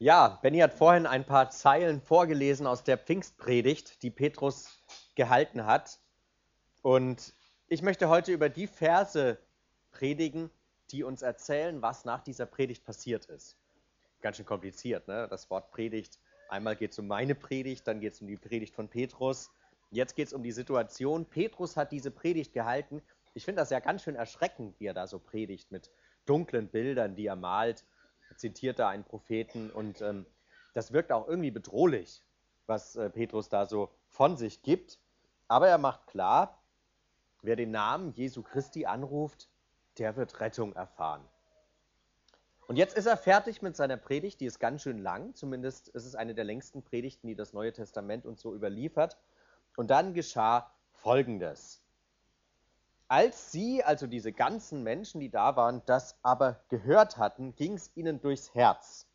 Ja, Benny hat vorhin ein paar Zeilen vorgelesen aus der Pfingstpredigt, die Petrus gehalten hat. Und ich möchte heute über die Verse predigen, die uns erzählen, was nach dieser Predigt passiert ist. Ganz schön kompliziert, ne? Das Wort Predigt. Einmal geht es um meine Predigt, dann geht es um die Predigt von Petrus. Jetzt geht es um die Situation. Petrus hat diese Predigt gehalten. Ich finde das ja ganz schön erschreckend, wie er da so predigt mit dunklen Bildern, die er malt zitiert da einen Propheten und ähm, das wirkt auch irgendwie bedrohlich, was äh, Petrus da so von sich gibt. Aber er macht klar, wer den Namen Jesu Christi anruft, der wird Rettung erfahren. Und jetzt ist er fertig mit seiner Predigt, die ist ganz schön lang, zumindest ist es eine der längsten Predigten, die das Neue Testament uns so überliefert. Und dann geschah Folgendes. Als sie, also diese ganzen Menschen, die da waren, das aber gehört hatten, ging es ihnen durchs Herz.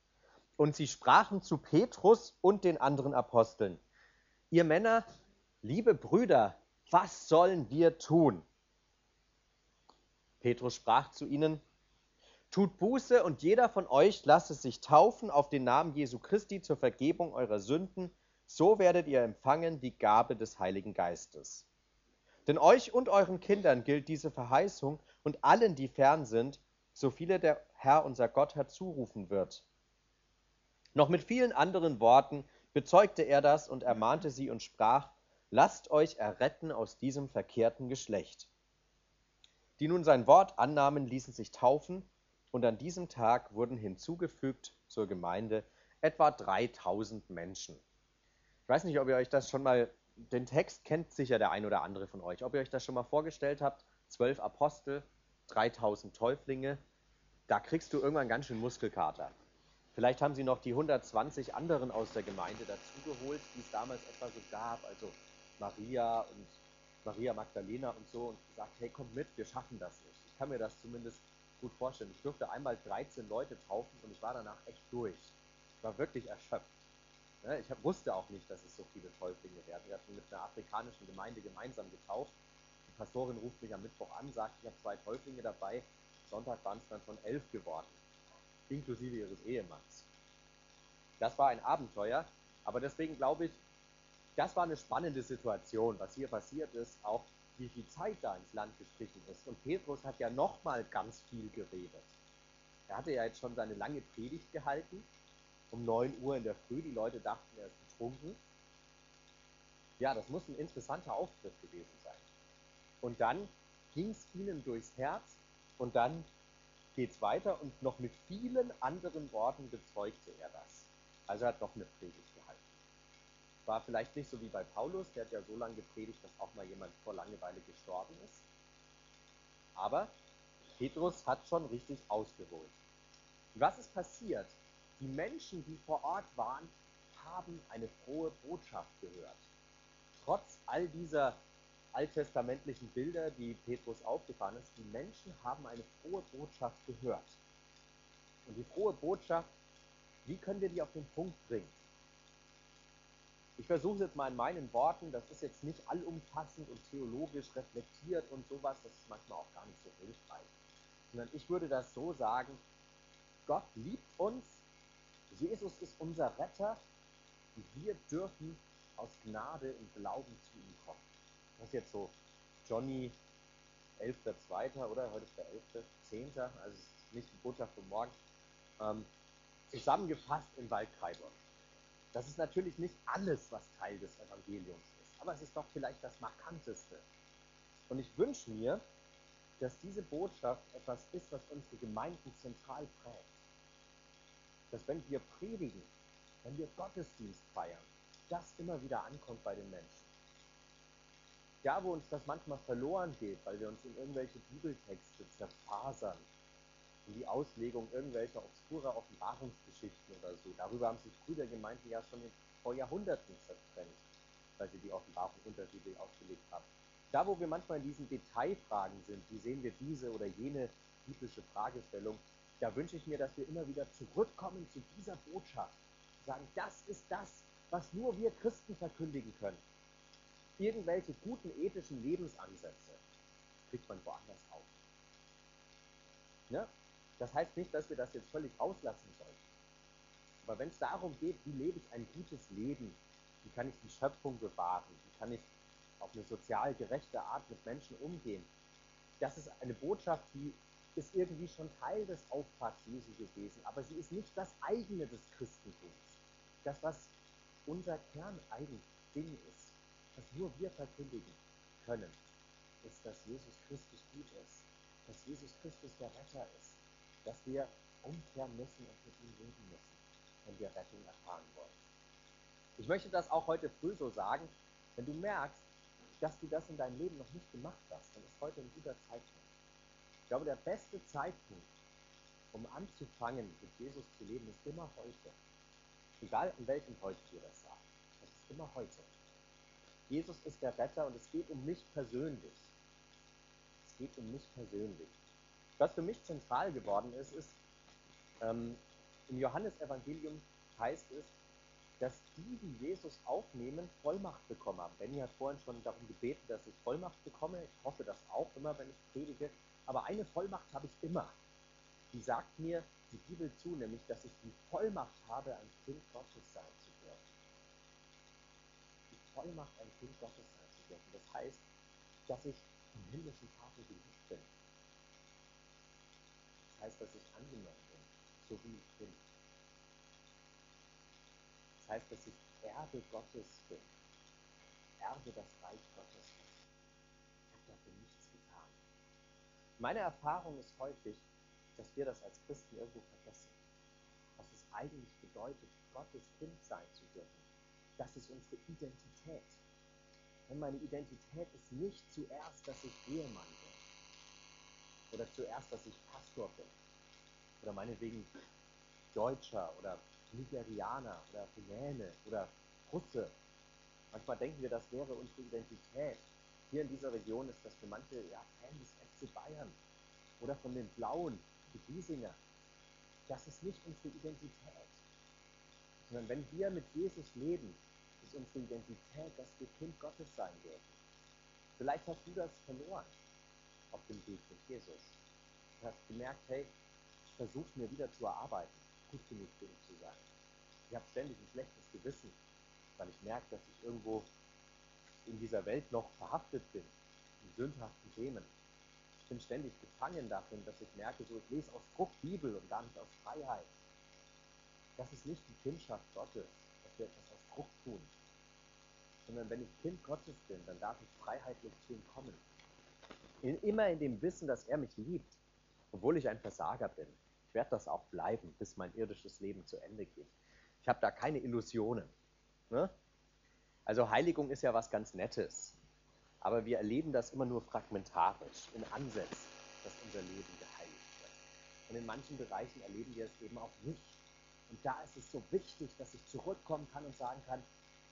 Und sie sprachen zu Petrus und den anderen Aposteln, ihr Männer, liebe Brüder, was sollen wir tun? Petrus sprach zu ihnen, Tut Buße und jeder von euch lasse sich taufen auf den Namen Jesu Christi zur Vergebung eurer Sünden, so werdet ihr empfangen die Gabe des Heiligen Geistes. Denn euch und euren Kindern gilt diese Verheißung und allen, die fern sind, so viele der Herr unser Gott herzurufen wird. Noch mit vielen anderen Worten bezeugte er das und ermahnte sie und sprach, lasst euch erretten aus diesem verkehrten Geschlecht. Die nun sein Wort annahmen, ließen sich taufen, und an diesem Tag wurden hinzugefügt zur Gemeinde etwa 3000 Menschen. Ich weiß nicht, ob ihr euch das schon mal den Text kennt sicher der ein oder andere von euch. Ob ihr euch das schon mal vorgestellt habt, zwölf Apostel, 3000 Täuflinge, da kriegst du irgendwann ganz schön Muskelkater. Vielleicht haben sie noch die 120 anderen aus der Gemeinde dazugeholt, die es damals etwa so gab, also Maria und Maria Magdalena und so, und gesagt, hey, kommt mit, wir schaffen das nicht. Ich kann mir das zumindest gut vorstellen. Ich durfte einmal 13 Leute taufen und ich war danach echt durch. Ich war wirklich erschöpft. Ne, ich wusste auch nicht, dass es so viele Täuflinge werden. Wir hatten mit einer afrikanischen Gemeinde gemeinsam getauft. Die Pastorin ruft mich am Mittwoch an, sagt, ich habe zwei Täuflinge dabei. Sonntag waren es dann schon elf geworden, inklusive ihres Ehemanns. Das war ein Abenteuer, aber deswegen glaube ich, das war eine spannende Situation, was hier passiert ist, auch wie viel Zeit da ins Land gestrichen ist. Und Petrus hat ja nochmal ganz viel geredet. Er hatte ja jetzt schon seine lange Predigt gehalten um 9 Uhr in der Früh. Die Leute dachten, er ist betrunken. Ja, das muss ein interessanter Auftritt gewesen sein. Und dann ging es ihnen durchs Herz und dann geht es weiter und noch mit vielen anderen Worten bezeugte er das. Also er hat noch eine Predigt gehalten. War vielleicht nicht so wie bei Paulus, der hat ja so lange gepredigt, dass auch mal jemand vor Langeweile gestorben ist. Aber Petrus hat schon richtig ausgeholt. Was ist passiert? Die Menschen, die vor Ort waren, haben eine frohe Botschaft gehört. Trotz all dieser alttestamentlichen Bilder, die Petrus aufgefahren ist, die Menschen haben eine frohe Botschaft gehört. Und die frohe Botschaft, wie können wir die auf den Punkt bringen? Ich versuche es jetzt mal in meinen Worten, das ist jetzt nicht allumfassend und theologisch reflektiert und sowas, das ist manchmal auch gar nicht so hilfreich. Sondern ich würde das so sagen, Gott liebt uns Jesus ist unser Retter und wir dürfen aus Gnade im Glauben zu ihm kommen. Das ist jetzt so Johnny 11.2. oder? Heute ist der 11.10., also nicht die Botschaft von morgen. Ähm, zusammengefasst in Waldkreidon. Das ist natürlich nicht alles, was Teil des Evangeliums ist, aber es ist doch vielleicht das Markanteste. Und ich wünsche mir, dass diese Botschaft etwas ist, was unsere Gemeinden zentral prägt dass wenn wir predigen, wenn wir Gottesdienst feiern, das immer wieder ankommt bei den Menschen. Da, wo uns das manchmal verloren geht, weil wir uns in irgendwelche Bibeltexte zerfasern, in die Auslegung irgendwelcher obskurer Offenbarungsgeschichten oder so, darüber haben sich Brüdergemeinden ja schon vor Jahrhunderten zertrennt, weil sie die Offenbarung unterschiedlich ausgelegt haben. Da, wo wir manchmal in diesen Detailfragen sind, wie sehen wir diese oder jene biblische Fragestellung, da wünsche ich mir, dass wir immer wieder zurückkommen zu dieser Botschaft. Sagen, das ist das, was nur wir Christen verkündigen können. Irgendwelche guten ethischen Lebensansätze kriegt man woanders auf. Ja? Das heißt nicht, dass wir das jetzt völlig auslassen sollten. Aber wenn es darum geht, wie lebe ich ein gutes Leben, wie kann ich die Schöpfung bewahren, wie kann ich auf eine sozial gerechte Art mit Menschen umgehen, das ist eine Botschaft, die ist irgendwie schon Teil des Auftrags Jesu gewesen, aber sie ist nicht das eigene des Christentums. Das, was unser Kerneigen Ding ist, was nur wir verkündigen können, ist, dass Jesus Christus gut ist, dass Jesus Christus der Retter ist, dass wir umkehren müssen und mit ihm leben müssen, wenn wir Rettung erfahren wollen. Ich möchte das auch heute früh so sagen, wenn du merkst, dass du das in deinem Leben noch nicht gemacht hast, dann ist heute ein guter Zeitpunkt. Ich glaube, der beste Zeitpunkt, um anzufangen, mit Jesus zu leben, ist immer heute. Egal an welchem heute wir das sagen. Das ist immer heute. Jesus ist der Retter und es geht um mich persönlich. Es geht um mich persönlich. Was für mich zentral geworden ist, ist, ähm, im Johannesevangelium heißt es, dass die, die Jesus aufnehmen, Vollmacht bekommen haben. Benny hat vorhin schon darum gebeten, dass ich Vollmacht bekomme. Ich hoffe das auch immer, wenn ich predige. Aber eine Vollmacht habe ich immer. Die sagt mir die Bibel zu, nämlich, dass ich die Vollmacht habe, ein Kind Gottes sein zu dürfen. Die Vollmacht, ein Kind Gottes sein zu dürfen. Das heißt, dass ich im himmlischen Vater geliebt bin. Das heißt, dass ich angenommen bin, so wie ich bin. Das heißt, dass ich Erbe Gottes bin. Erbe das Reich Gottes. Ich habe dafür nichts. Meine Erfahrung ist häufig, dass wir das als Christen irgendwo vergessen. Was es eigentlich bedeutet, Gottes Kind sein zu dürfen. Das ist unsere Identität. Und meine Identität ist nicht zuerst, dass ich Ehemann bin. Oder zuerst, dass ich Pastor bin. Oder meinetwegen Deutscher oder Nigerianer oder Rumäne oder Russe. Manchmal denken wir, das wäre unsere Identität. Hier in dieser Region ist das für manche ja, Fan des FC Bayern oder von den Blauen, die Giesinger. Das ist nicht unsere Identität. Sondern wenn wir mit Jesus leben, ist unsere Identität, dass wir Kind Gottes sein dürfen. Vielleicht hast du das verloren auf dem Weg mit Jesus. Du hast gemerkt, hey, ich versuche mir wieder zu erarbeiten gut genug bin zu sein. Ich habe ständig ein schlechtes Gewissen, weil ich merke, dass ich irgendwo in dieser Welt noch verhaftet bin, in sündhaften Themen. Ich bin ständig gefangen davon, dass ich merke, so ich lese aus Druck Bibel und gar nicht aus Freiheit. Das ist nicht die Kindschaft Gottes, dass wir etwas aus Druck tun. Sondern wenn ich Kind Gottes bin, dann darf ich freiheitlich zu ihm kommen. In, immer in dem Wissen, dass er mich liebt, obwohl ich ein Versager bin. Ich werde das auch bleiben, bis mein irdisches Leben zu Ende geht. Ich habe da keine Illusionen. Ne? Also Heiligung ist ja was ganz Nettes. Aber wir erleben das immer nur fragmentarisch, in Ansätzen, dass unser Leben geheiligt wird. Und in manchen Bereichen erleben wir es eben auch nicht. Und da ist es so wichtig, dass ich zurückkommen kann und sagen kann,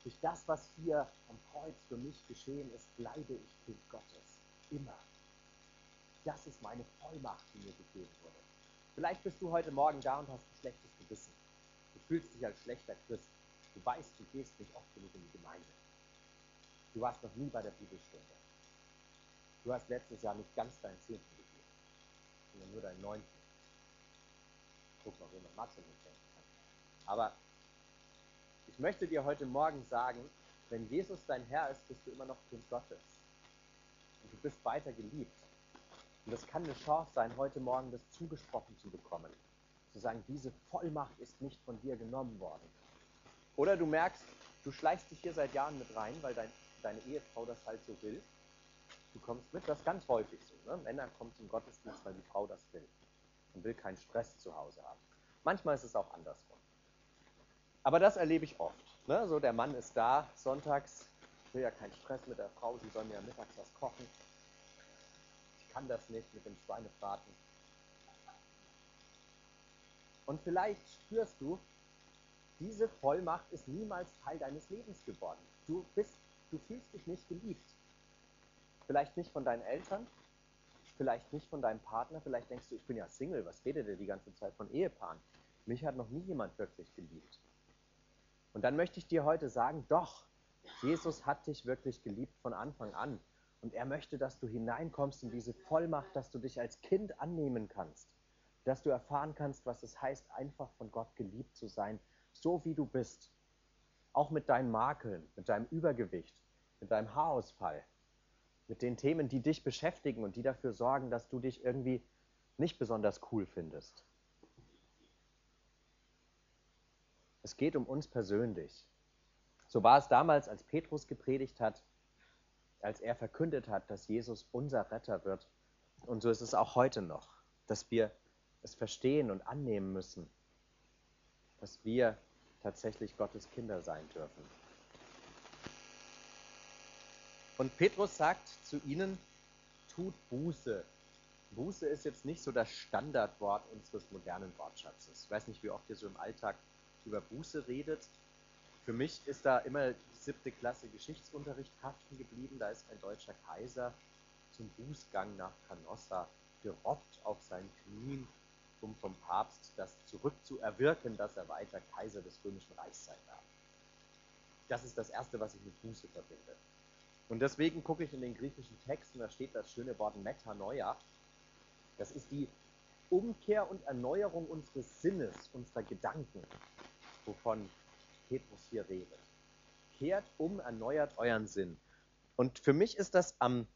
durch das, was hier am Kreuz für mich geschehen ist, bleibe ich Kind Gottes. Immer. Das ist meine Vollmacht, die mir gegeben wurde. Vielleicht bist du heute Morgen da und hast ein schlechtes Gewissen. Du fühlst dich als schlechter Christ. Du weißt, du gehst nicht oft genug in die Gemeinde. Du warst noch nie bei der Bibelstunde. Du hast letztes Jahr nicht ganz deinen Zehnten gegeben, sondern nur deinen Neunten. Guck mal, wie man Mathe nicht denken kann. Aber ich möchte dir heute Morgen sagen, wenn Jesus dein Herr ist, bist du immer noch Kind Gottes. Und du bist weiter geliebt. Und das kann eine Chance sein, heute Morgen das zugesprochen zu bekommen. Zu sagen, diese Vollmacht ist nicht von dir genommen worden. Oder du merkst, du schleichst dich hier seit Jahren mit rein, weil dein, deine Ehefrau das halt so will. Du kommst mit, das ist ganz häufig so. Ne? Männer kommen zum Gottesdienst, weil die Frau das will. Und will keinen Stress zu Hause haben. Manchmal ist es auch andersrum. Aber das erlebe ich oft. Ne? So, der Mann ist da, sonntags, will ja keinen Stress mit der Frau, sie soll mir ja mittags was kochen kann das nicht mit dem Schweinebraten. Und vielleicht spürst du, diese Vollmacht ist niemals Teil deines Lebens geworden. Du, bist, du fühlst dich nicht geliebt. Vielleicht nicht von deinen Eltern, vielleicht nicht von deinem Partner, vielleicht denkst du, ich bin ja Single, was redet ihr die ganze Zeit von Ehepaaren? Mich hat noch nie jemand wirklich geliebt. Und dann möchte ich dir heute sagen, doch, Jesus hat dich wirklich geliebt von Anfang an. Und er möchte, dass du hineinkommst in diese Vollmacht, dass du dich als Kind annehmen kannst. Dass du erfahren kannst, was es heißt, einfach von Gott geliebt zu sein, so wie du bist. Auch mit deinen Makeln, mit deinem Übergewicht, mit deinem Haarausfall, mit den Themen, die dich beschäftigen und die dafür sorgen, dass du dich irgendwie nicht besonders cool findest. Es geht um uns persönlich. So war es damals, als Petrus gepredigt hat, als er verkündet hat, dass Jesus unser Retter wird. Und so ist es auch heute noch, dass wir es verstehen und annehmen müssen, dass wir tatsächlich Gottes Kinder sein dürfen. Und Petrus sagt zu ihnen, tut Buße. Buße ist jetzt nicht so das Standardwort unseres modernen Wortschatzes. Ich weiß nicht, wie oft ihr so im Alltag über Buße redet. Für mich ist da immer die siebte Klasse Geschichtsunterricht haften geblieben. Da ist ein deutscher Kaiser zum Bußgang nach Canossa gerobbt auf seinen Knien, um vom Papst das zurückzuerwirken, dass er weiter Kaiser des Römischen Reichs sein darf. Das ist das Erste, was ich mit Buße verbinde. Und deswegen gucke ich in den griechischen Texten, da steht das schöne Wort Metanoia. Das ist die Umkehr und Erneuerung unseres Sinnes, unserer Gedanken, wovon Petrus hier redet. Kehrt um, erneuert euren Sinn. Und für mich ist das am,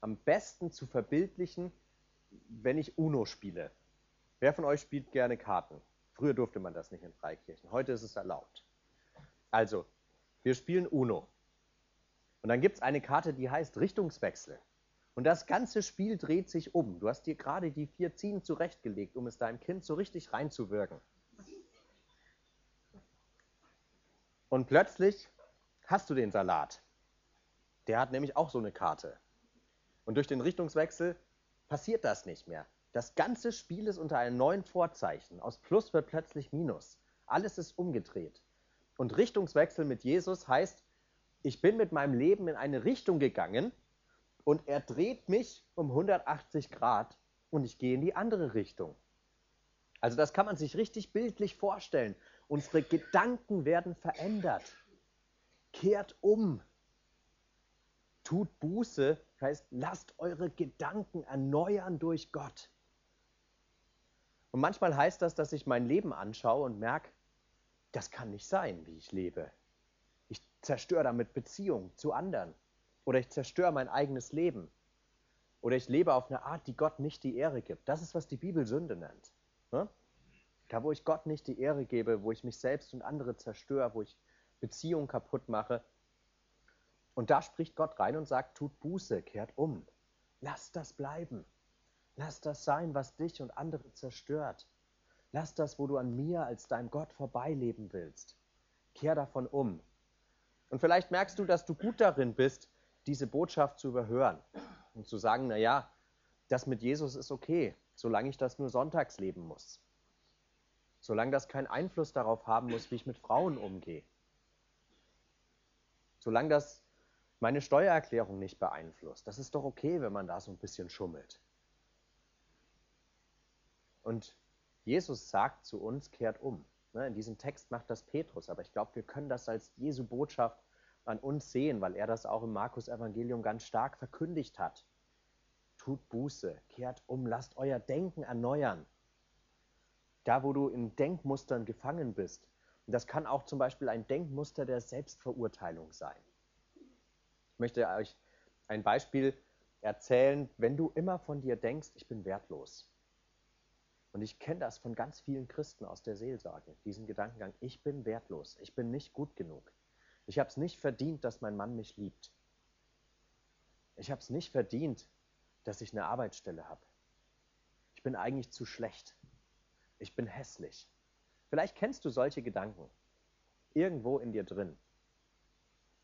am besten zu verbildlichen, wenn ich Uno spiele. Wer von euch spielt gerne Karten? Früher durfte man das nicht in Freikirchen, heute ist es erlaubt. Also, wir spielen Uno. Und dann gibt es eine Karte, die heißt Richtungswechsel. Und das ganze Spiel dreht sich um. Du hast dir gerade die vier Ziehen zurechtgelegt, um es deinem Kind so richtig reinzuwirken. Und plötzlich hast du den Salat. Der hat nämlich auch so eine Karte. Und durch den Richtungswechsel passiert das nicht mehr. Das ganze Spiel ist unter einem neuen Vorzeichen. Aus Plus wird plötzlich Minus. Alles ist umgedreht. Und Richtungswechsel mit Jesus heißt, ich bin mit meinem Leben in eine Richtung gegangen und er dreht mich um 180 Grad und ich gehe in die andere Richtung. Also das kann man sich richtig bildlich vorstellen. Unsere Gedanken werden verändert. Kehrt um. Tut Buße, heißt, lasst eure Gedanken erneuern durch Gott. Und manchmal heißt das, dass ich mein Leben anschaue und merke, das kann nicht sein, wie ich lebe. Ich zerstöre damit Beziehungen zu anderen. Oder ich zerstöre mein eigenes Leben. Oder ich lebe auf eine Art, die Gott nicht die Ehre gibt. Das ist, was die Bibel Sünde nennt. Ne? Da, wo ich Gott nicht die Ehre gebe, wo ich mich selbst und andere zerstöre, wo ich Beziehungen kaputt mache. Und da spricht Gott rein und sagt, tut Buße, kehrt um. Lass das bleiben. Lass das sein, was dich und andere zerstört. Lass das, wo du an mir als dein Gott vorbeileben willst. Kehr davon um. Und vielleicht merkst du, dass du gut darin bist, diese Botschaft zu überhören und zu sagen, na ja, das mit Jesus ist okay, solange ich das nur sonntags leben muss solange das keinen Einfluss darauf haben muss, wie ich mit Frauen umgehe. Solange das meine Steuererklärung nicht beeinflusst. Das ist doch okay, wenn man da so ein bisschen schummelt. Und Jesus sagt zu uns, kehrt um. Ne, in diesem Text macht das Petrus, aber ich glaube, wir können das als Jesu Botschaft an uns sehen, weil er das auch im Markus Evangelium ganz stark verkündigt hat. Tut Buße, kehrt um, lasst euer Denken erneuern da wo du in Denkmustern gefangen bist. Und das kann auch zum Beispiel ein Denkmuster der Selbstverurteilung sein. Ich möchte euch ein Beispiel erzählen, wenn du immer von dir denkst, ich bin wertlos. Und ich kenne das von ganz vielen Christen aus der Seelsorge, diesen Gedankengang, ich bin wertlos, ich bin nicht gut genug. Ich habe es nicht verdient, dass mein Mann mich liebt. Ich habe es nicht verdient, dass ich eine Arbeitsstelle habe. Ich bin eigentlich zu schlecht ich bin hässlich. Vielleicht kennst du solche Gedanken irgendwo in dir drin.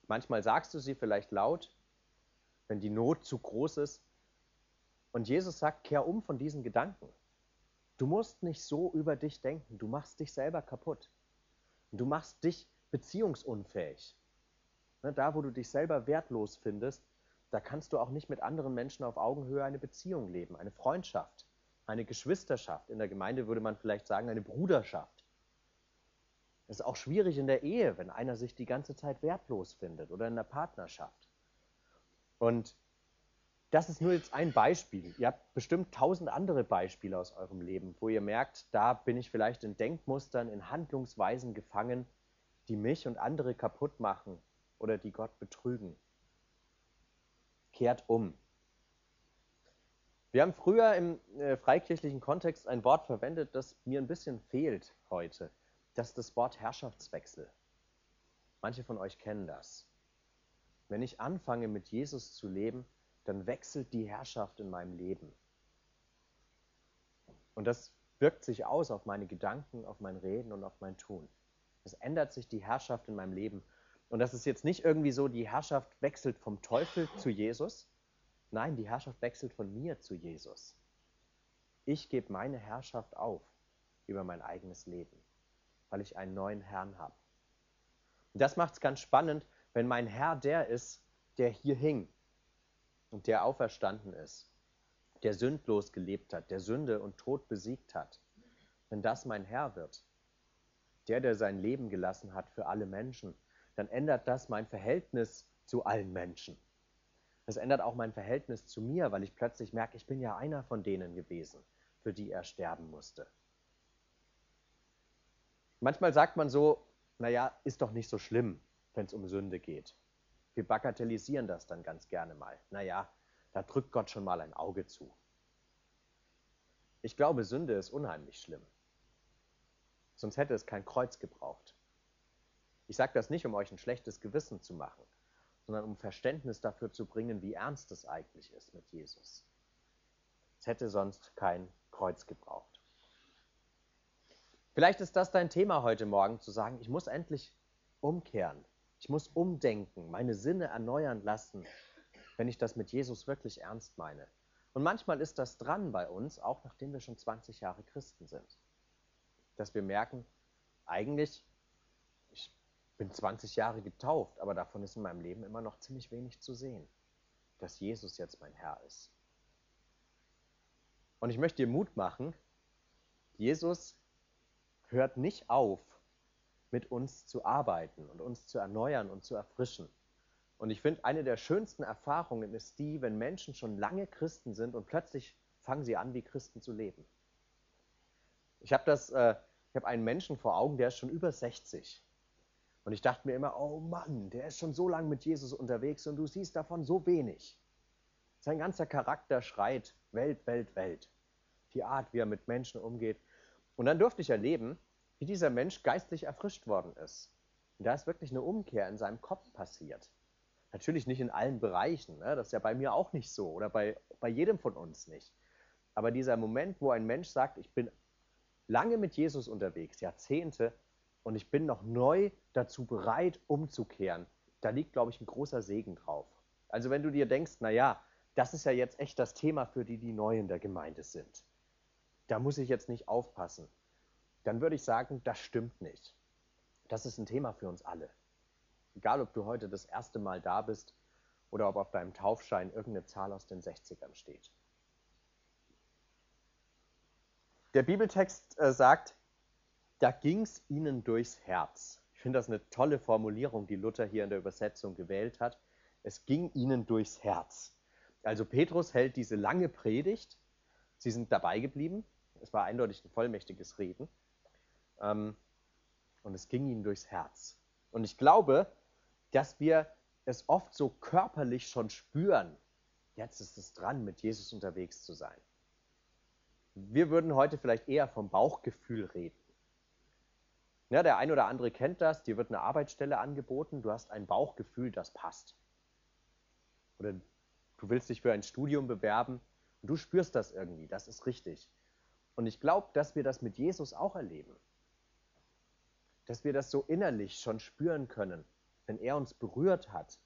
Manchmal sagst du sie vielleicht laut, wenn die Not zu groß ist. Und Jesus sagt, kehr um von diesen Gedanken. Du musst nicht so über dich denken. Du machst dich selber kaputt. Du machst dich beziehungsunfähig. Ne, da, wo du dich selber wertlos findest, da kannst du auch nicht mit anderen Menschen auf Augenhöhe eine Beziehung leben, eine Freundschaft eine Geschwisterschaft. In der Gemeinde würde man vielleicht sagen, eine Bruderschaft. Es ist auch schwierig in der Ehe, wenn einer sich die ganze Zeit wertlos findet oder in der Partnerschaft. Und das ist nur jetzt ein Beispiel. Ihr habt bestimmt tausend andere Beispiele aus eurem Leben, wo ihr merkt, da bin ich vielleicht in Denkmustern, in Handlungsweisen gefangen, die mich und andere kaputt machen oder die Gott betrügen. Kehrt um. Wir haben früher im äh, freikirchlichen Kontext ein Wort verwendet, das mir ein bisschen fehlt heute. Das ist das Wort Herrschaftswechsel. Manche von euch kennen das. Wenn ich anfange, mit Jesus zu leben, dann wechselt die Herrschaft in meinem Leben. Und das wirkt sich aus auf meine Gedanken, auf mein Reden und auf mein Tun. Es ändert sich die Herrschaft in meinem Leben. Und das ist jetzt nicht irgendwie so, die Herrschaft wechselt vom Teufel zu Jesus. Nein, die Herrschaft wechselt von mir zu Jesus. Ich gebe meine Herrschaft auf über mein eigenes Leben, weil ich einen neuen Herrn habe. Und das macht es ganz spannend, wenn mein Herr der ist, der hier hing, und der auferstanden ist, der sündlos gelebt hat, der Sünde und Tod besiegt hat, wenn das mein Herr wird, der, der sein Leben gelassen hat für alle Menschen, dann ändert das mein Verhältnis zu allen Menschen. Es ändert auch mein Verhältnis zu mir, weil ich plötzlich merke, ich bin ja einer von denen gewesen, für die er sterben musste. Manchmal sagt man so, naja, ist doch nicht so schlimm, wenn es um Sünde geht. Wir bagatellisieren das dann ganz gerne mal. Naja, da drückt Gott schon mal ein Auge zu. Ich glaube, Sünde ist unheimlich schlimm. Sonst hätte es kein Kreuz gebraucht. Ich sage das nicht, um euch ein schlechtes Gewissen zu machen, sondern um Verständnis dafür zu bringen, wie ernst es eigentlich ist mit Jesus. Es hätte sonst kein Kreuz gebraucht. Vielleicht ist das dein Thema heute Morgen, zu sagen, ich muss endlich umkehren. Ich muss umdenken, meine Sinne erneuern lassen, wenn ich das mit Jesus wirklich ernst meine. Und manchmal ist das dran bei uns, auch nachdem wir schon 20 Jahre Christen sind. Dass wir merken, eigentlich, ich bin 20 Jahre getauft, aber davon ist in meinem Leben immer noch ziemlich wenig zu sehen, dass Jesus jetzt mein Herr ist. Und ich möchte dir Mut machen, Jesus hört nicht auf, mit uns zu arbeiten und uns zu erneuern und zu erfrischen. Und ich finde, eine der schönsten Erfahrungen ist die, wenn Menschen schon lange Christen sind und plötzlich fangen sie an, wie Christen zu leben. Ich habe das, äh, ich habe einen Menschen vor Augen, der ist schon über 60. Und ich dachte mir immer, oh Mann, der ist schon so lange mit Jesus unterwegs und du siehst davon so wenig. Sein ganzer Charakter schreit Welt, Welt, Welt. Die Art, wie er mit Menschen umgeht. Und dann durfte ich erleben, wie dieser Mensch geistlich erfrischt worden ist. Und da ist wirklich eine Umkehr in seinem Kopf passiert. Natürlich nicht in allen Bereichen, ne? das ist ja bei mir auch nicht so oder bei, bei jedem von uns nicht. Aber dieser Moment, wo ein Mensch sagt, ich bin lange mit Jesus unterwegs, Jahrzehnte, und ich bin noch neu dazu bereit, umzukehren, da liegt, glaube ich, ein großer Segen drauf. Also wenn du dir denkst, naja, das ist ja jetzt echt das Thema für die, die neu in der Gemeinde sind. Da muss ich jetzt nicht aufpassen dann würde ich sagen, das stimmt nicht. Das ist ein Thema für uns alle. Egal, ob du heute das erste Mal da bist oder ob auf deinem Taufschein irgendeine Zahl aus den 60ern steht. Der Bibeltext äh, sagt, da ging es ihnen durchs Herz. Ich finde das eine tolle Formulierung, die Luther hier in der Übersetzung gewählt hat. Es ging ihnen durchs Herz. Also Petrus hält diese lange Predigt. Sie sind dabei geblieben. Es war eindeutig ein vollmächtiges Reden. Ähm, und es ging ihnen durchs Herz. Und ich glaube, dass wir es oft so körperlich schon spüren, jetzt ist es dran, mit Jesus unterwegs zu sein. Wir würden heute vielleicht eher vom Bauchgefühl reden. Ja, der ein oder andere kennt das, dir wird eine Arbeitsstelle angeboten, du hast ein Bauchgefühl, das passt. Oder du willst dich für ein Studium bewerben und du spürst das irgendwie, das ist richtig. Und ich glaube, dass wir das mit Jesus auch erleben dass wir das so innerlich schon spüren können, wenn er uns berührt hat,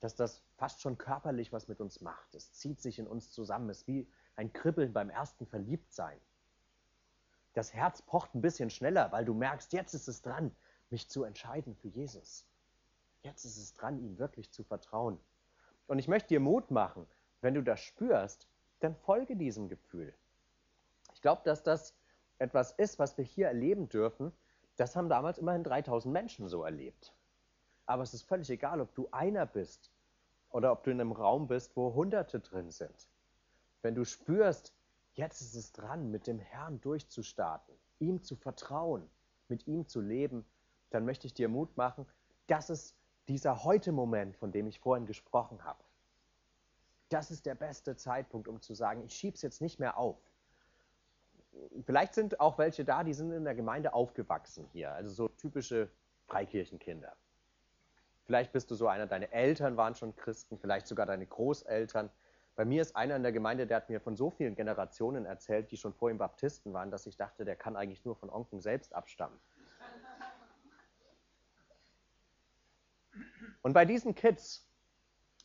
dass das fast schon körperlich was mit uns macht. Es zieht sich in uns zusammen, es ist wie ein Kribbeln beim ersten Verliebtsein. Das Herz pocht ein bisschen schneller, weil du merkst, jetzt ist es dran, mich zu entscheiden für Jesus. Jetzt ist es dran, ihm wirklich zu vertrauen. Und ich möchte dir Mut machen, wenn du das spürst, dann folge diesem Gefühl. Ich glaube, dass das etwas ist, was wir hier erleben dürfen, das haben damals immerhin 3000 Menschen so erlebt. Aber es ist völlig egal, ob du einer bist oder ob du in einem Raum bist, wo Hunderte drin sind. Wenn du spürst, jetzt ist es dran, mit dem Herrn durchzustarten, ihm zu vertrauen, mit ihm zu leben, dann möchte ich dir Mut machen, das ist dieser Heute-Moment, von dem ich vorhin gesprochen habe. Das ist der beste Zeitpunkt, um zu sagen, ich schiebe es jetzt nicht mehr auf. Vielleicht sind auch welche da, die sind in der Gemeinde aufgewachsen hier, also so typische Freikirchenkinder. Vielleicht bist du so einer, deine Eltern waren schon Christen, vielleicht sogar deine Großeltern. Bei mir ist einer in der Gemeinde, der hat mir von so vielen Generationen erzählt, die schon vor ihm Baptisten waren, dass ich dachte, der kann eigentlich nur von Onken selbst abstammen. Und bei diesen Kids,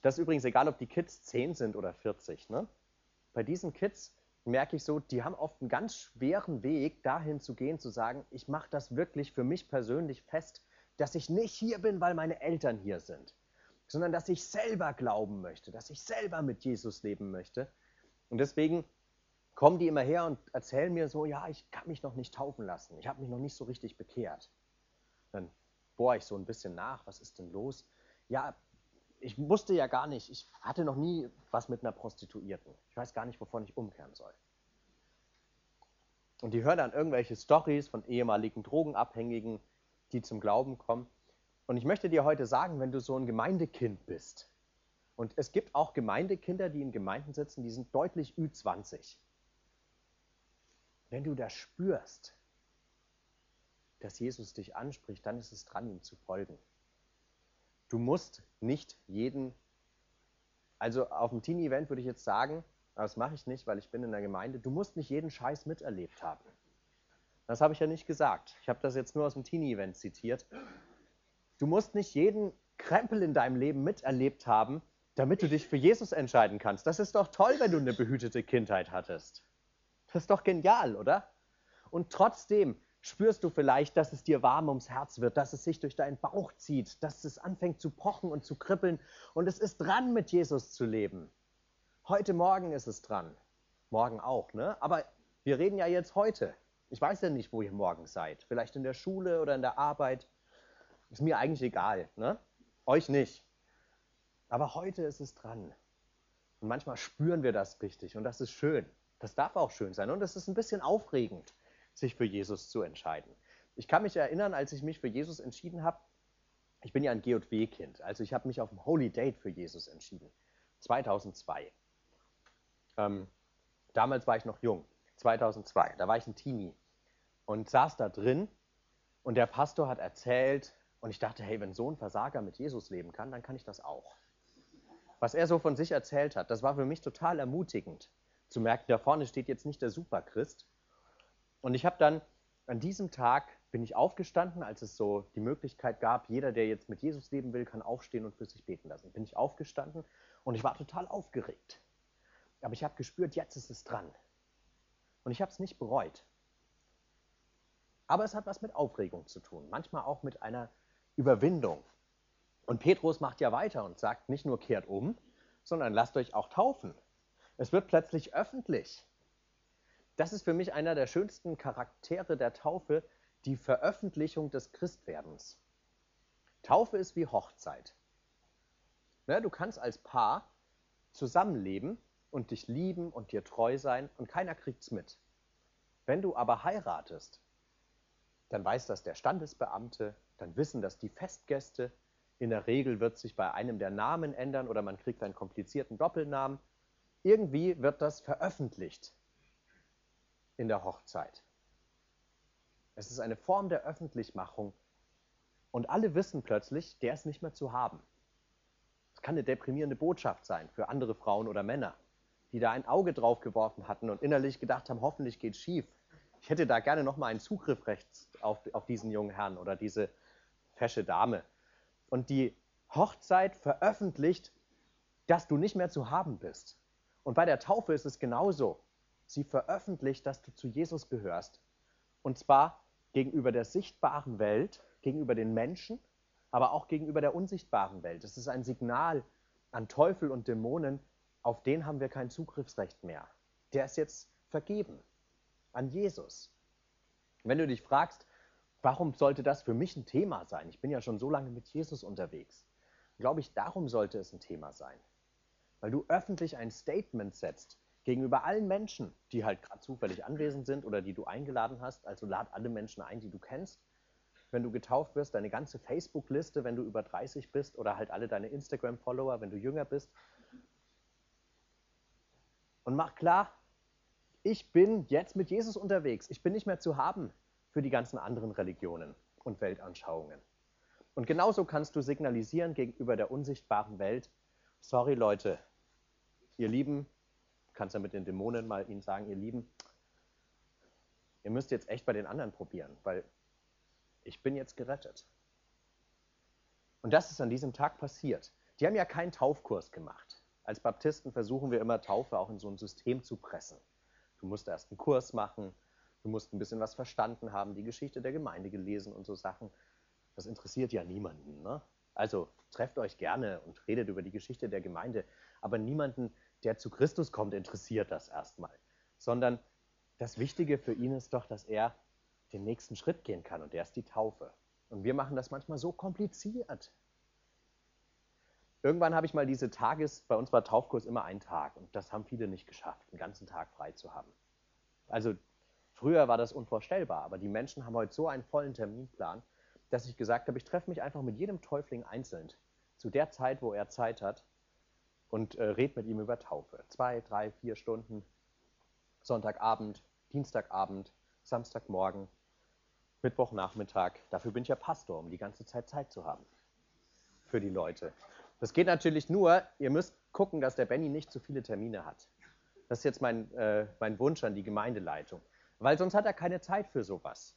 das ist übrigens egal, ob die Kids 10 sind oder 40, ne? bei diesen Kids merke ich so, die haben oft einen ganz schweren Weg, dahin zu gehen, zu sagen, ich mache das wirklich für mich persönlich fest, dass ich nicht hier bin, weil meine Eltern hier sind, sondern dass ich selber glauben möchte, dass ich selber mit Jesus leben möchte. Und deswegen kommen die immer her und erzählen mir so, ja, ich kann mich noch nicht taufen lassen, ich habe mich noch nicht so richtig bekehrt. Dann bohre ich so ein bisschen nach, was ist denn los? Ja, ich wusste ja gar nicht, ich hatte noch nie was mit einer Prostituierten. Ich weiß gar nicht, wovon ich umkehren soll. Und die hören dann irgendwelche Stories von ehemaligen Drogenabhängigen, die zum Glauben kommen. Und ich möchte dir heute sagen, wenn du so ein Gemeindekind bist, und es gibt auch Gemeindekinder, die in Gemeinden sitzen, die sind deutlich Ü20. Wenn du das spürst, dass Jesus dich anspricht, dann ist es dran, ihm zu folgen. Du musst nicht jeden, also auf dem Teenie-Event würde ich jetzt sagen, aber das mache ich nicht, weil ich bin in der Gemeinde, du musst nicht jeden Scheiß miterlebt haben. Das habe ich ja nicht gesagt. Ich habe das jetzt nur aus dem Teenie-Event zitiert. Du musst nicht jeden Krempel in deinem Leben miterlebt haben, damit du dich für Jesus entscheiden kannst. Das ist doch toll, wenn du eine behütete Kindheit hattest. Das ist doch genial, oder? Und trotzdem spürst du vielleicht, dass es dir warm ums Herz wird, dass es sich durch deinen Bauch zieht, dass es anfängt zu pochen und zu kribbeln und es ist dran, mit Jesus zu leben. Heute Morgen ist es dran. Morgen auch, ne? Aber wir reden ja jetzt heute. Ich weiß ja nicht, wo ihr morgen seid. Vielleicht in der Schule oder in der Arbeit. Ist mir eigentlich egal. Ne? Euch nicht. Aber heute ist es dran. Und manchmal spüren wir das richtig. Und das ist schön. Das darf auch schön sein. Und es ist ein bisschen aufregend, sich für Jesus zu entscheiden. Ich kann mich erinnern, als ich mich für Jesus entschieden habe, ich bin ja ein GW-Kind. Also ich habe mich auf dem Holy Date für Jesus entschieden. 2002. Ähm, damals war ich noch jung. 2002. Da war ich ein Teenie und saß da drin und der Pastor hat erzählt und ich dachte, hey, wenn so ein Versager mit Jesus leben kann, dann kann ich das auch. Was er so von sich erzählt hat, das war für mich total ermutigend zu merken, da vorne steht jetzt nicht der Superchrist. Und ich habe dann an diesem Tag bin ich aufgestanden, als es so die Möglichkeit gab, jeder, der jetzt mit Jesus leben will, kann aufstehen und für sich beten lassen. Bin ich aufgestanden und ich war total aufgeregt. Aber ich habe gespürt, jetzt ist es dran. Und ich habe es nicht bereut. Aber es hat was mit Aufregung zu tun, manchmal auch mit einer Überwindung. Und Petrus macht ja weiter und sagt nicht nur kehrt um, sondern lasst euch auch taufen. Es wird plötzlich öffentlich. Das ist für mich einer der schönsten Charaktere der Taufe, die Veröffentlichung des Christwerdens. Taufe ist wie Hochzeit. Ne, du kannst als Paar zusammenleben und dich lieben und dir treu sein und keiner kriegt's mit. Wenn du aber heiratest, dann weiß das der Standesbeamte, dann wissen das die Festgäste. In der Regel wird sich bei einem der Namen ändern oder man kriegt einen komplizierten Doppelnamen. Irgendwie wird das veröffentlicht in der Hochzeit. Es ist eine Form der Öffentlichmachung und alle wissen plötzlich, der ist nicht mehr zu haben. Es kann eine deprimierende Botschaft sein für andere Frauen oder Männer die da ein Auge drauf geworfen hatten und innerlich gedacht haben, hoffentlich geht schief. Ich hätte da gerne nochmal einen Zugriff rechts auf, auf diesen jungen Herrn oder diese fesche Dame. Und die Hochzeit veröffentlicht, dass du nicht mehr zu haben bist. Und bei der Taufe ist es genauso. Sie veröffentlicht, dass du zu Jesus gehörst. Und zwar gegenüber der sichtbaren Welt, gegenüber den Menschen, aber auch gegenüber der unsichtbaren Welt. Es ist ein Signal an Teufel und Dämonen, auf den haben wir kein Zugriffsrecht mehr. Der ist jetzt vergeben an Jesus. Wenn du dich fragst, warum sollte das für mich ein Thema sein? Ich bin ja schon so lange mit Jesus unterwegs. glaube ich, darum sollte es ein Thema sein. Weil du öffentlich ein Statement setzt gegenüber allen Menschen, die halt gerade zufällig anwesend sind oder die du eingeladen hast. Also lad alle Menschen ein, die du kennst. Wenn du getauft wirst, deine ganze Facebook-Liste, wenn du über 30 bist oder halt alle deine Instagram-Follower, wenn du jünger bist. Und mach klar, ich bin jetzt mit Jesus unterwegs. Ich bin nicht mehr zu haben für die ganzen anderen Religionen und Weltanschauungen. Und genauso kannst du signalisieren gegenüber der unsichtbaren Welt, sorry Leute, ihr Lieben, kannst ja mit den Dämonen mal ihnen sagen, ihr Lieben, ihr müsst jetzt echt bei den anderen probieren, weil ich bin jetzt gerettet. Und das ist an diesem Tag passiert. Die haben ja keinen Taufkurs gemacht. Als Baptisten versuchen wir immer Taufe auch in so ein System zu pressen. Du musst erst einen Kurs machen, du musst ein bisschen was verstanden haben, die Geschichte der Gemeinde gelesen und so Sachen. Das interessiert ja niemanden. Ne? Also trefft euch gerne und redet über die Geschichte der Gemeinde, aber niemanden der zu Christus kommt, interessiert das erstmal. Sondern das Wichtige für ihn ist doch, dass er den nächsten Schritt gehen kann und der ist die Taufe. Und wir machen das manchmal so kompliziert. Irgendwann habe ich mal diese Tages, bei uns war Taufkurs immer ein Tag und das haben viele nicht geschafft, einen ganzen Tag frei zu haben. Also früher war das unvorstellbar, aber die Menschen haben heute so einen vollen Terminplan, dass ich gesagt habe, ich treffe mich einfach mit jedem Täufling einzeln zu der Zeit, wo er Zeit hat und äh, red mit ihm über Taufe. Zwei, drei, vier Stunden, Sonntagabend, Dienstagabend, Samstagmorgen, Mittwochnachmittag. Dafür bin ich ja Pastor, um die ganze Zeit Zeit zu haben für die Leute. Das geht natürlich nur, ihr müsst gucken, dass der Benny nicht zu viele Termine hat. Das ist jetzt mein, äh, mein Wunsch an die Gemeindeleitung. Weil sonst hat er keine Zeit für sowas.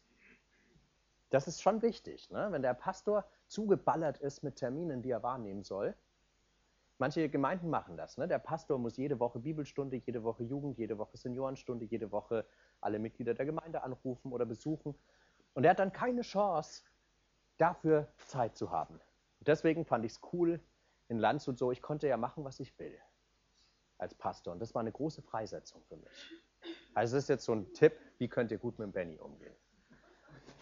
Das ist schon wichtig, ne? wenn der Pastor zugeballert ist mit Terminen, die er wahrnehmen soll, Manche Gemeinden machen das. Ne? Der Pastor muss jede Woche Bibelstunde, jede Woche Jugend, jede Woche Seniorenstunde, jede Woche alle Mitglieder der Gemeinde anrufen oder besuchen. Und er hat dann keine Chance, dafür Zeit zu haben. deswegen fand ich es cool in Landshut so, ich konnte ja machen, was ich will als Pastor. Und das war eine große Freisetzung für mich. Also das ist jetzt so ein Tipp, wie könnt ihr gut mit dem Benny umgehen.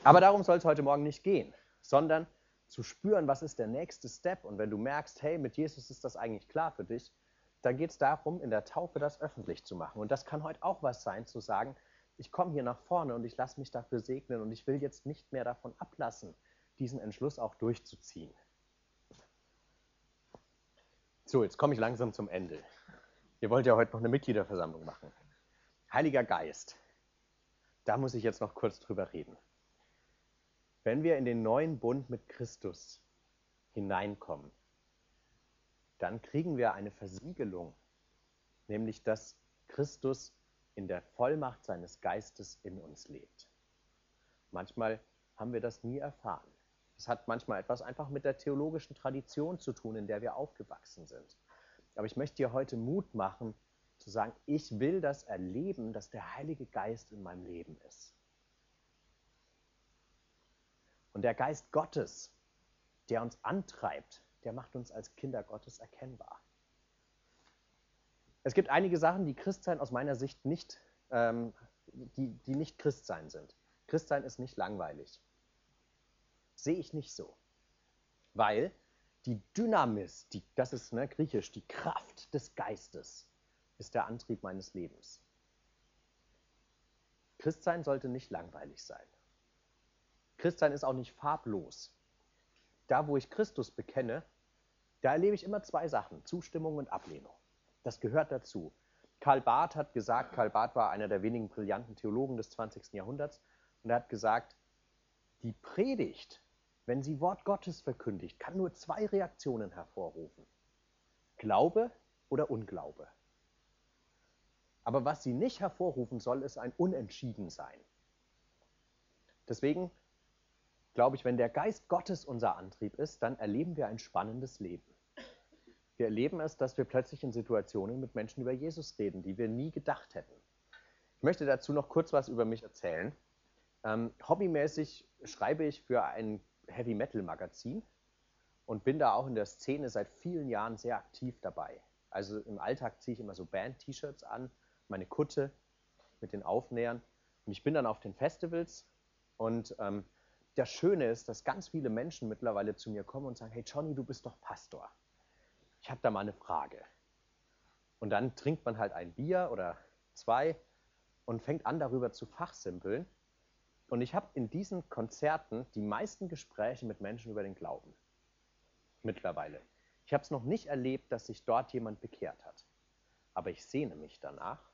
Aber darum soll es heute Morgen nicht gehen, sondern zu spüren, was ist der nächste Step. Und wenn du merkst, hey, mit Jesus ist das eigentlich klar für dich, dann geht es darum, in der Taufe das öffentlich zu machen. Und das kann heute auch was sein, zu sagen, ich komme hier nach vorne und ich lasse mich dafür segnen und ich will jetzt nicht mehr davon ablassen, diesen Entschluss auch durchzuziehen. So, jetzt komme ich langsam zum Ende. Ihr wollt ja heute noch eine Mitgliederversammlung machen. Heiliger Geist, da muss ich jetzt noch kurz drüber reden. Wenn wir in den neuen Bund mit Christus hineinkommen, dann kriegen wir eine Versiegelung, nämlich dass Christus in der Vollmacht seines Geistes in uns lebt. Manchmal haben wir das nie erfahren. Das hat manchmal etwas einfach mit der theologischen Tradition zu tun, in der wir aufgewachsen sind. Aber ich möchte dir heute Mut machen, zu sagen, ich will das erleben, dass der Heilige Geist in meinem Leben ist. Und der Geist Gottes, der uns antreibt, der macht uns als Kinder Gottes erkennbar. Es gibt einige Sachen, die Christsein aus meiner Sicht nicht, ähm, die, die nicht Christsein sind. Christsein ist nicht langweilig. Sehe ich nicht so. Weil die Dynamis, die, das ist ne, griechisch, die Kraft des Geistes, ist der Antrieb meines Lebens. Christsein sollte nicht langweilig sein. Christsein ist auch nicht farblos. Da, wo ich Christus bekenne, da erlebe ich immer zwei Sachen, Zustimmung und Ablehnung. Das gehört dazu. Karl Barth hat gesagt, Karl Barth war einer der wenigen brillanten Theologen des 20. Jahrhunderts, und er hat gesagt, die Predigt, wenn sie Wort Gottes verkündigt, kann nur zwei Reaktionen hervorrufen. Glaube oder Unglaube. Aber was sie nicht hervorrufen soll, ist ein Unentschiedensein. Deswegen glaube ich, wenn der Geist Gottes unser Antrieb ist, dann erleben wir ein spannendes Leben. Wir erleben es, dass wir plötzlich in Situationen mit Menschen über Jesus reden, die wir nie gedacht hätten. Ich möchte dazu noch kurz was über mich erzählen. Ähm, hobbymäßig schreibe ich für ein Heavy Metal Magazin und bin da auch in der Szene seit vielen Jahren sehr aktiv dabei. Also im Alltag ziehe ich immer so Band-T-Shirts an, meine Kutte mit den Aufnähern und ich bin dann auf den Festivals und ähm, das Schöne ist, dass ganz viele Menschen mittlerweile zu mir kommen und sagen, hey Johnny, du bist doch Pastor. Ich habe da mal eine Frage. Und dann trinkt man halt ein Bier oder zwei und fängt an, darüber zu fachsimpeln. Und ich habe in diesen Konzerten die meisten Gespräche mit Menschen über den Glauben. Mittlerweile. Ich habe es noch nicht erlebt, dass sich dort jemand bekehrt hat. Aber ich sehne mich danach.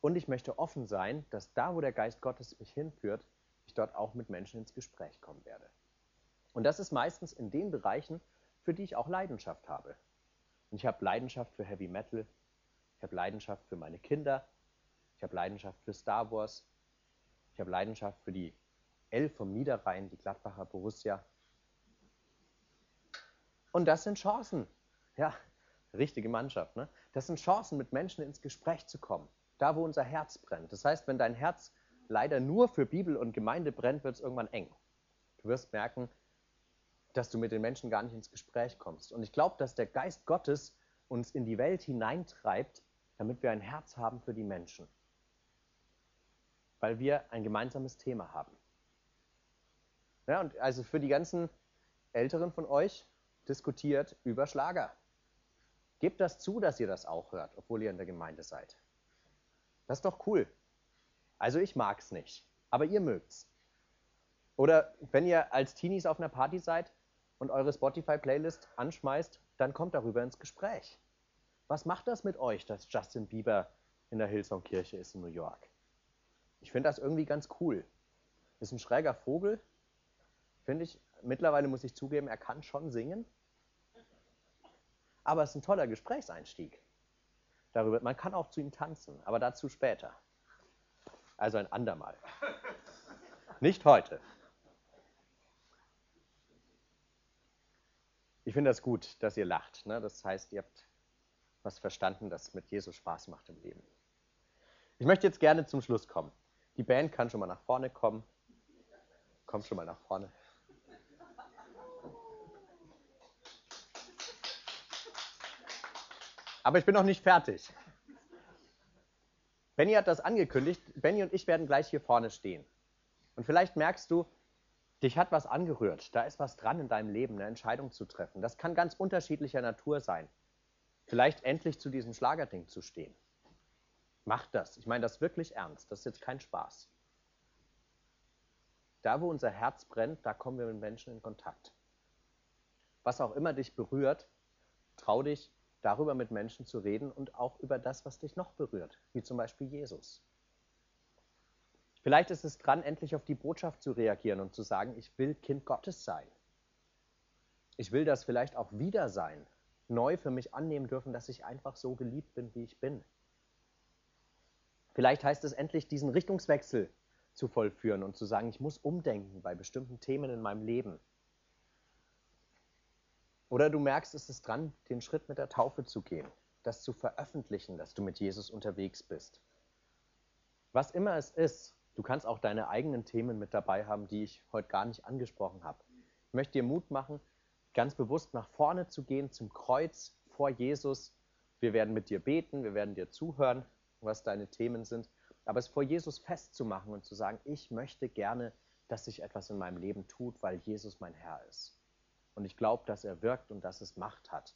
Und ich möchte offen sein, dass da, wo der Geist Gottes mich hinführt, ich dort auch mit Menschen ins Gespräch kommen werde. Und das ist meistens in den Bereichen, für die ich auch Leidenschaft habe. Und ich habe Leidenschaft für Heavy Metal, ich habe Leidenschaft für meine Kinder, ich habe Leidenschaft für Star Wars, ich habe Leidenschaft für die Elf vom Niederrhein, die Gladbacher Borussia. Und das sind Chancen. Ja, richtige Mannschaft. Ne? Das sind Chancen, mit Menschen ins Gespräch zu kommen. Da, wo unser Herz brennt. Das heißt, wenn dein Herz leider nur für Bibel und Gemeinde brennt, wird es irgendwann eng. Du wirst merken, dass du mit den Menschen gar nicht ins Gespräch kommst. Und ich glaube, dass der Geist Gottes uns in die Welt hineintreibt, damit wir ein Herz haben für die Menschen weil wir ein gemeinsames Thema haben. Ja, und also für die ganzen Älteren von euch diskutiert über Schlager. Gebt das zu, dass ihr das auch hört, obwohl ihr in der Gemeinde seid. Das ist doch cool. Also ich mag es nicht, aber ihr mögt's. Oder wenn ihr als Teenies auf einer Party seid und eure Spotify-Playlist anschmeißt, dann kommt darüber ins Gespräch. Was macht das mit euch, dass Justin Bieber in der Hillsong-Kirche ist in New York? Ich finde das irgendwie ganz cool. Ist ein schräger Vogel, finde ich. Mittlerweile muss ich zugeben, er kann schon singen. Aber es ist ein toller Gesprächseinstieg. Darüber, man kann auch zu ihm tanzen, aber dazu später. Also ein andermal. Nicht heute. Ich finde das gut, dass ihr lacht. Ne? Das heißt, ihr habt was verstanden, das mit Jesus Spaß macht im Leben. Ich möchte jetzt gerne zum Schluss kommen. Die Band kann schon mal nach vorne kommen. Komm schon mal nach vorne. Aber ich bin noch nicht fertig. Benny hat das angekündigt. Benny und ich werden gleich hier vorne stehen. Und vielleicht merkst du, dich hat was angerührt. Da ist was dran in deinem Leben, eine Entscheidung zu treffen. Das kann ganz unterschiedlicher Natur sein. Vielleicht endlich zu diesem Schlagerding zu stehen. Macht das. Ich meine das wirklich ernst. Das ist jetzt kein Spaß. Da, wo unser Herz brennt, da kommen wir mit Menschen in Kontakt. Was auch immer dich berührt, trau dich, darüber mit Menschen zu reden und auch über das, was dich noch berührt, wie zum Beispiel Jesus. Vielleicht ist es dran, endlich auf die Botschaft zu reagieren und zu sagen, ich will Kind Gottes sein. Ich will das vielleicht auch wieder sein, neu für mich annehmen dürfen, dass ich einfach so geliebt bin, wie ich bin. Vielleicht heißt es endlich, diesen Richtungswechsel zu vollführen und zu sagen, ich muss umdenken bei bestimmten Themen in meinem Leben. Oder du merkst, es ist dran, den Schritt mit der Taufe zu gehen, das zu veröffentlichen, dass du mit Jesus unterwegs bist. Was immer es ist, du kannst auch deine eigenen Themen mit dabei haben, die ich heute gar nicht angesprochen habe. Ich möchte dir Mut machen, ganz bewusst nach vorne zu gehen, zum Kreuz vor Jesus. Wir werden mit dir beten, wir werden dir zuhören was deine Themen sind, aber es vor Jesus festzumachen und zu sagen, ich möchte gerne, dass sich etwas in meinem Leben tut, weil Jesus mein Herr ist. Und ich glaube, dass er wirkt und dass es Macht hat,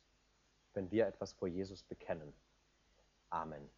wenn wir etwas vor Jesus bekennen. Amen.